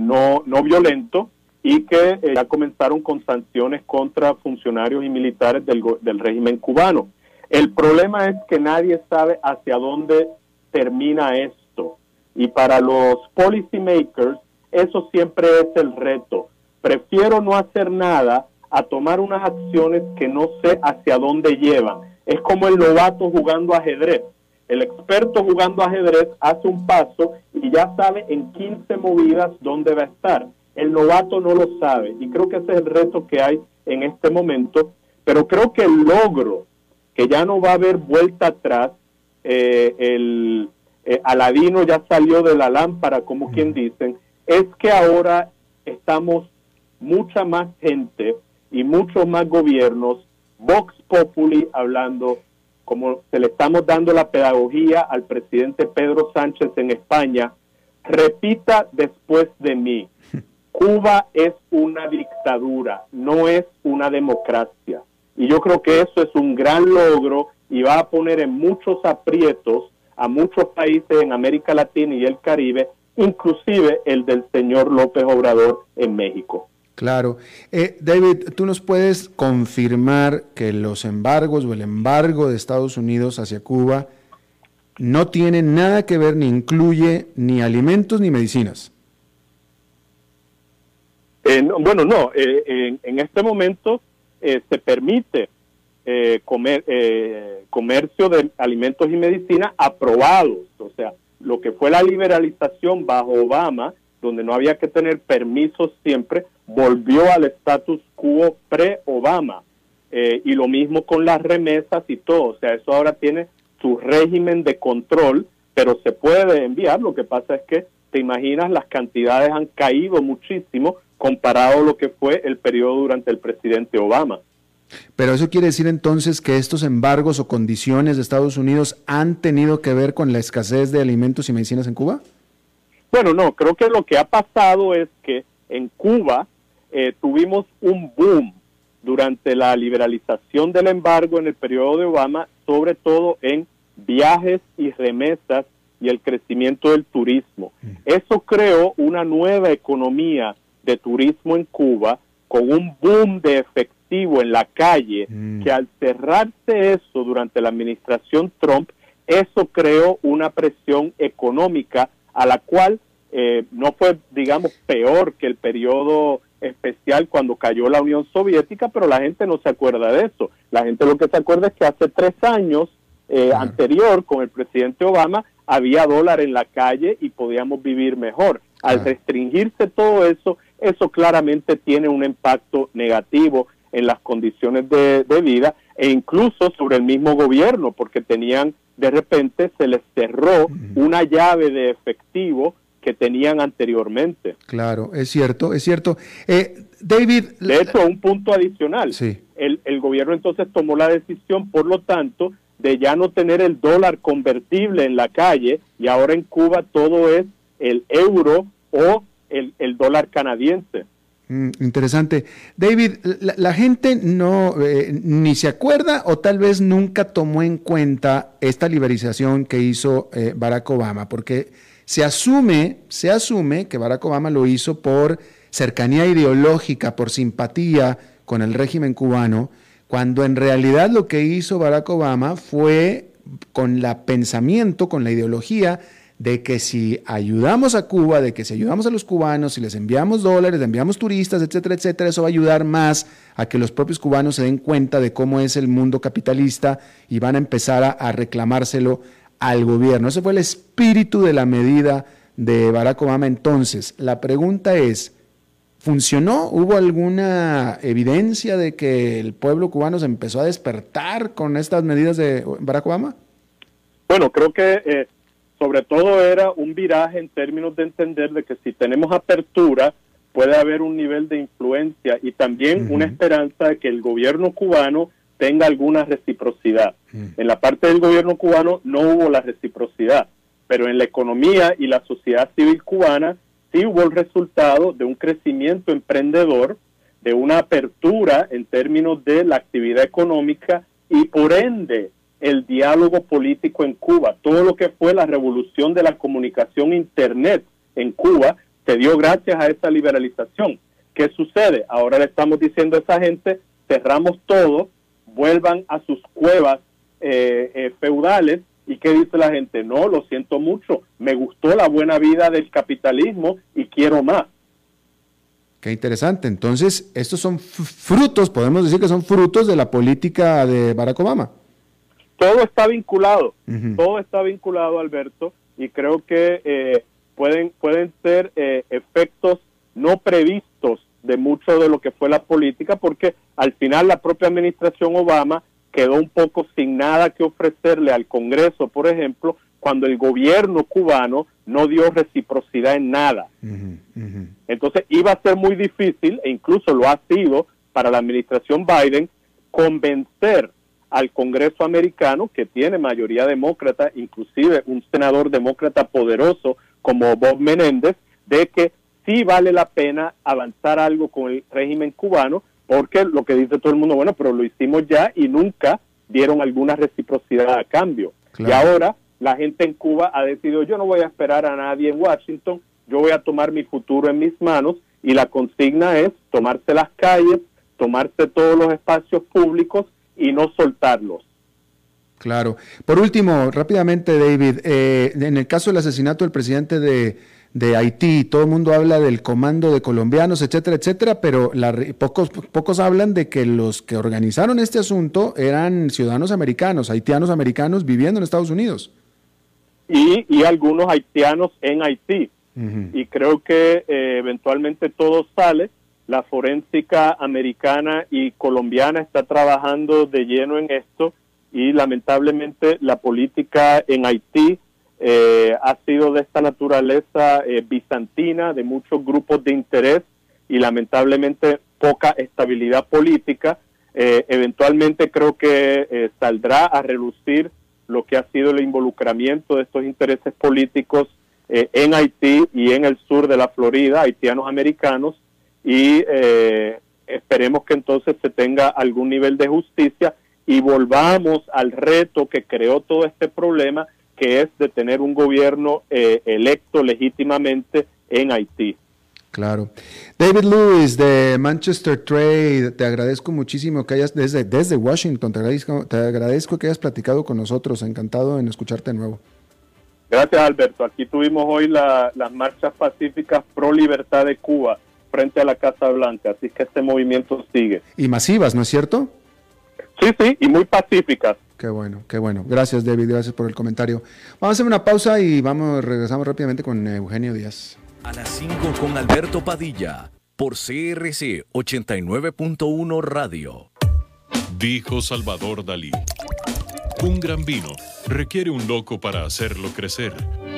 no, no violento y que ya comenzaron con sanciones contra funcionarios y militares del, del régimen cubano. El problema es que nadie sabe hacia dónde termina esto. Y para los policymakers, eso siempre es el reto. Prefiero no hacer nada a tomar unas acciones que no sé hacia dónde llevan. Es como el novato jugando ajedrez. El experto jugando ajedrez hace un paso y ya sabe en 15 movidas dónde va a estar. El novato no lo sabe y creo que ese es el reto que hay en este momento, pero creo que el logro, que ya no va a haber vuelta atrás, eh, el eh, Aladino ya salió de la lámpara, como quien dicen, es que ahora estamos mucha más gente y muchos más gobiernos, Vox Populi hablando, como se le estamos dando la pedagogía al presidente Pedro Sánchez en España, repita después de mí, Cuba es una dictadura, no es una democracia. Y yo creo que eso es un gran logro y va a poner en muchos aprietos a muchos países en América Latina y el Caribe, inclusive el del señor López Obrador en México. Claro. Eh, David, ¿tú nos puedes confirmar que los embargos o el embargo de Estados Unidos hacia Cuba no tiene nada que ver ni incluye ni alimentos ni medicinas? Eh, bueno, no. Eh, en, este momento se permite eh, comer, eh, comercio de alimentos y medicinas aprobados. O sea, lo que fue la liberalización bajo Obama, donde no había que tener permisos siempre, volvió al status quo pre-Obama. Eh, y lo mismo con las remesas y todo. O sea, eso ahora tiene su régimen de control, pero se puede enviar. Lo que pasa es que, te imaginas, las cantidades han caído muchísimo comparado a lo que fue el periodo durante el presidente Obama. Pero eso quiere decir entonces que estos embargos o condiciones de Estados Unidos han tenido que ver con la escasez de alimentos y medicinas en Cuba? Bueno, no, creo que lo que ha pasado es que en Cuba eh, tuvimos un boom durante la liberalización del embargo en el periodo de Obama, sobre todo en viajes y remesas y el crecimiento del turismo. Mm. Eso creó una nueva economía de turismo en Cuba con un boom de efectivo en la calle, mm. que al cerrarse eso durante la administración Trump, eso creó una presión económica a la cual eh, no fue, digamos, peor que el periodo especial cuando cayó la Unión Soviética, pero la gente no se acuerda de eso. La gente lo que se acuerda es que hace tres años eh, anterior, con el presidente Obama, había dólar en la calle y podíamos vivir mejor. Al restringirse todo eso, eso claramente tiene un impacto negativo en las condiciones de, vida e incluso sobre el mismo gobierno, porque tenían, de repente se les cerró una llave de efectivo que tenían anteriormente. Claro, es cierto, es cierto. Eh, David... De hecho, un punto adicional. Sí. El, el gobierno entonces tomó la decisión, por lo tanto, de ya no tener el dólar convertible en la calle y ahora en Cuba todo es el euro o el, el dólar canadiense. Mm, interesante. David, la, gente no eh, ni se acuerda o tal vez nunca tomó en cuenta esta liberalización que hizo eh, Barack Obama, porque se asume, se asume que Barack Obama lo hizo por cercanía ideológica, por simpatía con el régimen cubano, cuando en realidad lo que hizo Barack Obama fue con la pensamiento, con la ideología de que si ayudamos a Cuba, de que si ayudamos a los cubanos, si les enviamos dólares, enviamos turistas, etcétera, etcétera, eso va a ayudar más a que los propios cubanos se den cuenta de cómo es el mundo capitalista y van a empezar a, a reclamárselo al gobierno. Ese fue el espíritu de la medida de Barack Obama entonces. La pregunta es, ¿funcionó? ¿Hubo alguna evidencia de que el pueblo cubano se empezó a despertar con estas medidas de Barack Obama? Bueno, creo que eh, sobre todo era un viraje en términos de entender de que si tenemos apertura puede haber un nivel de influencia y también una esperanza de que el gobierno cubano tenga alguna reciprocidad. En la parte del gobierno cubano no hubo la reciprocidad pero en la economía y la sociedad civil cubana sí hubo el resultado de un crecimiento emprendedor, de una apertura en términos de la actividad económica y por ende el diálogo político en Cuba. Todo lo que fue la revolución de la comunicación Internet en Cuba se dio gracias a esa liberalización. ¿Qué sucede? Ahora le estamos diciendo a esa gente, cerramos todo, vuelvan a sus cuevas eh, eh, feudales ¿Y qué dice la gente? No, lo siento mucho, me gustó la buena vida del capitalismo y quiero más. Qué interesante. Entonces, estos son frutos, podemos decir que son frutos de la política de Barack Obama. Todo está vinculado, todo está vinculado, Alberto, y creo que eh, pueden, pueden ser eh, efectos no previstos de mucho de lo que fue la política, porque al final la propia administración Obama quedó un poco sin nada que ofrecerle al Congreso, por ejemplo, cuando el gobierno cubano no dio reciprocidad en nada. Entonces iba a ser muy difícil, e incluso lo ha sido para la administración Biden, convencer al Congreso americano, que tiene mayoría demócrata, inclusive un senador demócrata poderoso como Bob Menéndez, de que sí vale la pena avanzar algo con el régimen cubano, porque lo que dice todo el mundo, bueno, pero lo hicimos ya y nunca dieron alguna reciprocidad a cambio. Y ahora la gente en Cuba ha decidido, yo no voy a esperar a nadie en Washington, yo voy a tomar mi futuro en mis manos y la consigna es tomarse las calles, tomarse todos los espacios públicos y no soltarlos. Claro. Por último, rápidamente, David, eh, en el caso del asesinato del presidente de, de Haití, todo el mundo habla del comando de colombianos, etcétera, etcétera, pero pocos, pocos hablan de que los que organizaron este asunto eran ciudadanos americanos, haitianos americanos viviendo en Estados Unidos. Y, y algunos haitianos en Haití. Y creo que eh, eventualmente todo sale. La forénsica americana y colombiana está trabajando de lleno en esto y lamentablemente la política en Haití eh, ha sido de esta naturaleza eh, bizantina, de muchos grupos de interés y lamentablemente poca estabilidad política. Eh, eventualmente creo que saldrá a relucir lo que ha sido el involucramiento de estos intereses políticos en Haití y en el sur de la Florida, haitianos americanos, y esperemos que entonces se tenga algún nivel de justicia y volvamos al reto que creó todo este problema, que es de tener un gobierno eh, electo legítimamente en Haití. Claro. David Lewis de Manchester Trade, te agradezco muchísimo que hayas, desde, desde Washington, te agradezco, te agradezco que hayas platicado con nosotros, encantado en escucharte de nuevo. Gracias Alberto, aquí tuvimos hoy las marchas pacíficas pro libertad de Cuba frente a la Casa Blanca, así que este movimiento sigue. Y masivas, ¿no es cierto? Sí, sí, y muy pacíficas. Qué bueno, qué bueno. Gracias, David. Gracias por el comentario. Vamos a hacer una pausa y vamos, regresamos rápidamente con Eugenio Díaz. A las 5 con Alberto Padilla, por CRC 89.1 Radio. Dijo Salvador Dalí. Un gran vino requiere un loco para hacerlo crecer,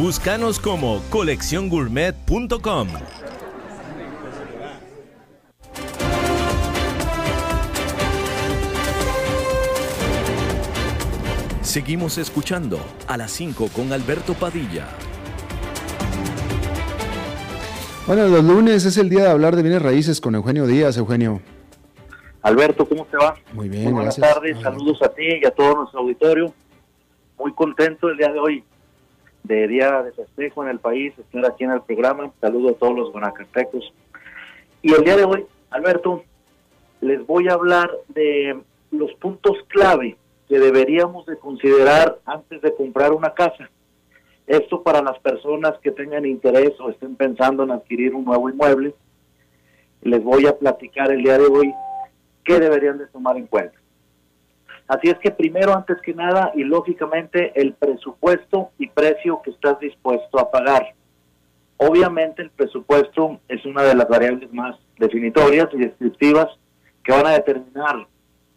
Búscanos como colecciongourmet.com. Seguimos escuchando a las 5 con Alberto Padilla. Bueno, los lunes es el día de hablar de bienes raíces con Eugenio Díaz. Eugenio. Alberto, ¿cómo te va? Muy bien, buenas gracias. tardes, saludos a ti y a todo nuestro auditorio. Muy contento el día de hoy de día de festejo en el país, estar aquí en el programa. Saludo a todos los guanacastecos. Y el día de hoy, Alberto, les voy a hablar de los puntos clave que deberíamos de considerar antes de comprar una casa. Esto para las personas que tengan interés o estén pensando en adquirir un nuevo inmueble. Les voy a platicar el día de hoy qué deberían de tomar en cuenta. Así es que primero, antes que nada, y lógicamente, el presupuesto y precio que estás dispuesto a pagar. Obviamente el presupuesto es una de las variables más definitorias y descriptivas que van a determinar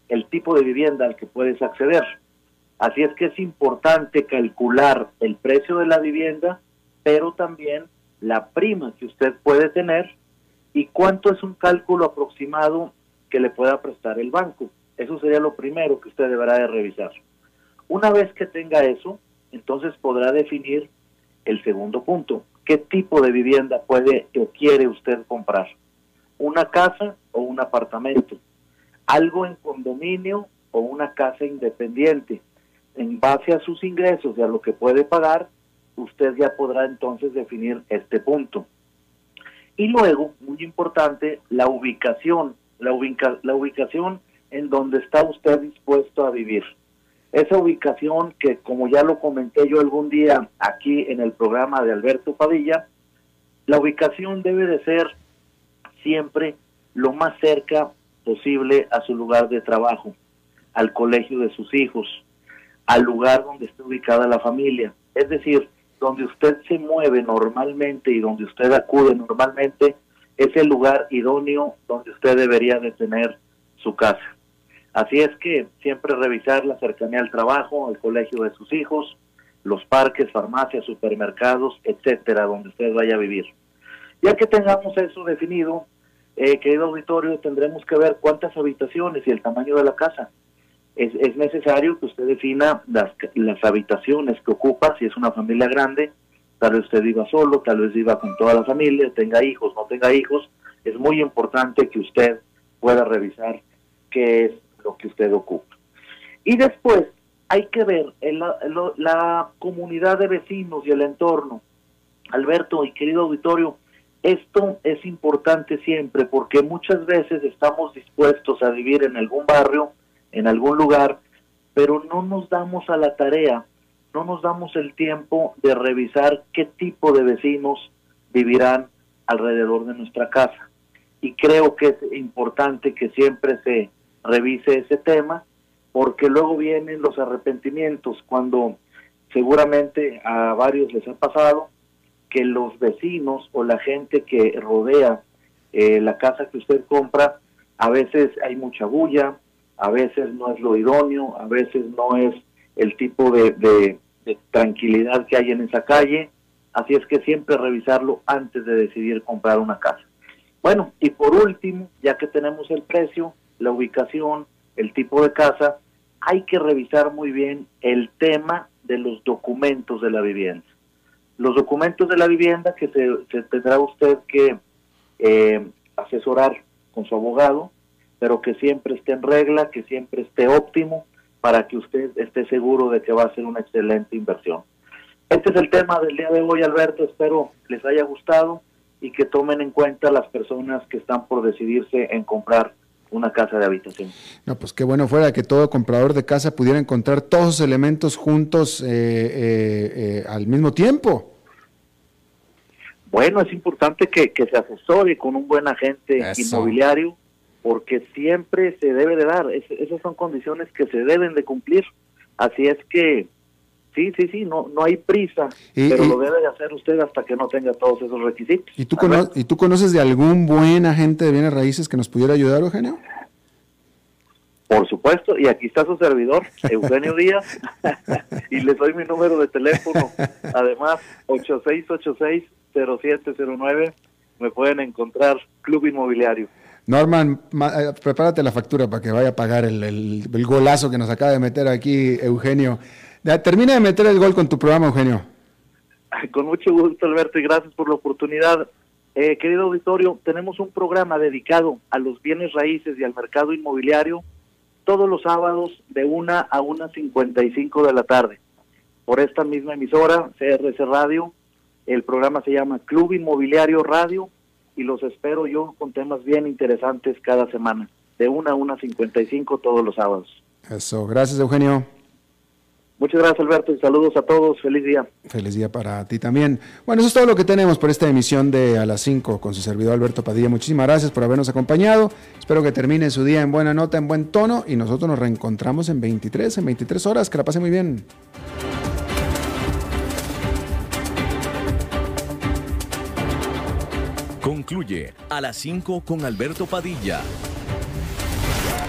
el tipo de vivienda al que puedes acceder. Así es que es importante calcular el precio de la vivienda, pero también la prima que usted puede tener y cuánto es un cálculo aproximado que le pueda prestar el banco. Eso sería lo primero que usted deberá de revisar. Una vez que tenga eso, entonces podrá definir el segundo punto. ¿Qué tipo de vivienda puede o quiere usted comprar? ¿Una casa o un apartamento? ¿Algo en condominio o una casa independiente? En base a sus ingresos y a lo que puede pagar, usted ya podrá entonces definir este punto. Y luego, muy importante, la ubicación. La, la ubicación en donde está usted dispuesto a vivir. Esa ubicación que, como ya lo comenté yo algún día aquí en el programa de Alberto Padilla, la ubicación debe de ser siempre lo más cerca posible a su lugar de trabajo, al colegio de sus hijos, al lugar donde esté ubicada la familia. Es decir, donde usted se mueve normalmente y donde usted acude normalmente, es el lugar idóneo donde usted debería de tener su casa. Así es que siempre revisar la cercanía al trabajo, al colegio de sus hijos, los parques, farmacias, supermercados, etcétera, donde usted vaya a vivir. Ya que tengamos eso definido, eh, querido auditorio, tendremos que ver cuántas habitaciones y el tamaño de la casa. Es, es necesario que usted defina las, las habitaciones que ocupa, si es una familia grande, tal vez usted viva solo, tal vez viva con toda la familia, tenga hijos, no tenga hijos. Es muy importante que usted pueda revisar qué es lo que usted ocupa. Y después hay que ver la, la, comunidad de vecinos y el entorno. Alberto y querido auditorio, esto es importante siempre porque muchas veces estamos dispuestos a vivir en algún barrio, en algún lugar, pero no nos damos a la tarea, no nos damos el tiempo de revisar qué tipo de vecinos vivirán alrededor de nuestra casa. Y creo que es importante que siempre se revise ese tema, porque luego vienen los arrepentimientos cuando seguramente a varios les ha pasado que los vecinos o la gente que rodea eh, la casa que usted compra, a veces hay mucha bulla, a veces no es lo idóneo, a veces no es el tipo de, de, de tranquilidad que hay en esa calle, así es que siempre revisarlo antes de decidir comprar una casa. Bueno, y por último, ya que tenemos el precio, la ubicación, el tipo de casa, hay que revisar muy bien el tema de los documentos de la vivienda. los documentos de la vivienda que se, tendrá usted que eh, asesorar con su abogado, pero que siempre esté en regla, que siempre esté óptimo para que usted esté seguro de que va a ser una excelente inversión. Este es el tema del día de hoy, Alberto. Espero les haya gustado y que tomen en cuenta las personas que están por decidirse en comprar una casa de habitación. No, pues qué bueno fuera que todo comprador de casa pudiera encontrar todos los elementos juntos eh, eh, eh, al mismo tiempo. Bueno, es importante que, que se asesore con un buen agente Eso. inmobiliario porque siempre se debe de dar. Es- esas son condiciones que se deben de cumplir. Así es que, sí, sí, sí, no, no hay prisa, Y- pero y- lo debe de hacer usted hasta que no tenga todos esos requisitos. ¿Y tú, cono- ¿Y tú conoces de algún buen agente de bienes raíces que nos pudiera ayudar, Eugenio? Por supuesto, y aquí está su servidor, Eugenio Díaz, y les doy mi número de teléfono. Además, 8686-0709, me pueden encontrar Club Inmobiliario. Norman, ma- eh, prepárate la factura para que vaya a pagar el, el- el golazo que nos acaba de meter aquí Eugenio. Termina de meter el gol con tu programa, Eugenio. Con mucho gusto, Alberto, y gracias por la oportunidad. Eh, querido auditorio, tenemos un programa dedicado a los bienes raíces y al mercado inmobiliario todos los sábados de 1 a 1.55 de la tarde. Por esta misma emisora, CRC Radio, el programa se llama Club Inmobiliario Radio y los espero yo con temas bien interesantes cada semana, de 1 a 1.55 todos los sábados. Eso, gracias, Eugenio. Muchas gracias, Alberto, y saludos a todos. Feliz día. Feliz día para ti también. Bueno, eso es todo lo que tenemos por esta emisión de A las 5 con su servidor Alberto Padilla. Muchísimas gracias por habernos acompañado. Espero que termine su día en buena nota, en buen tono y nosotros nos reencontramos en 23, en 23 horas. Que la pase muy bien. Concluye a las 5 con Alberto Padilla.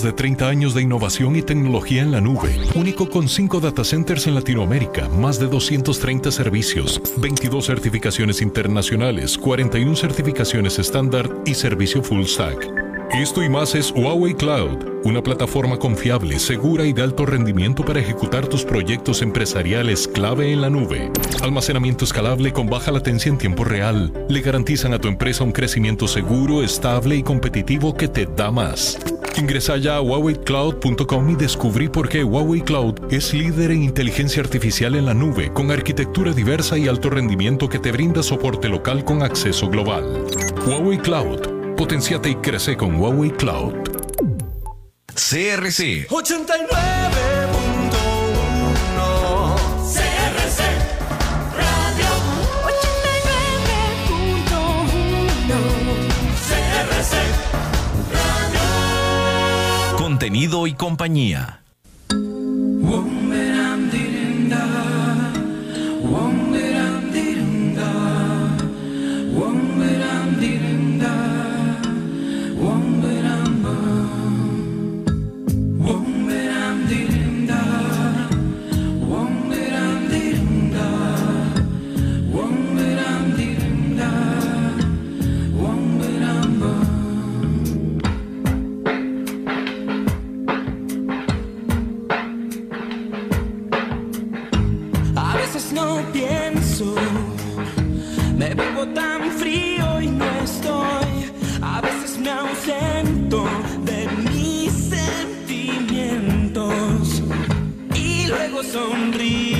Más de 30 años de innovación y tecnología en la nube. Único con 5 data centers en Latinoamérica, más de 230 servicios, 22 certificaciones internacionales, 41 certificaciones estándar y servicio full stack. Esto y más es Huawei Cloud, una plataforma confiable, segura y de alto rendimiento para ejecutar tus proyectos empresariales clave en la nube. Almacenamiento escalable con baja latencia en tiempo real. Le garantizan a tu empresa un crecimiento seguro, estable y competitivo que te da más. Ingresa ya a huaweicloud.com y descubrí por qué Huawei Cloud es líder en inteligencia artificial en la nube, con arquitectura diversa y alto rendimiento que te brinda soporte local con acceso global. Huawei Cloud. Potenciate y crece con Huawei Cloud. CRC 89.1 CRC Radio 89.1 CRC Radio Contenido y compañía. Tan frío y no estoy. A veces me ausento de mis sentimientos y luego sonrío.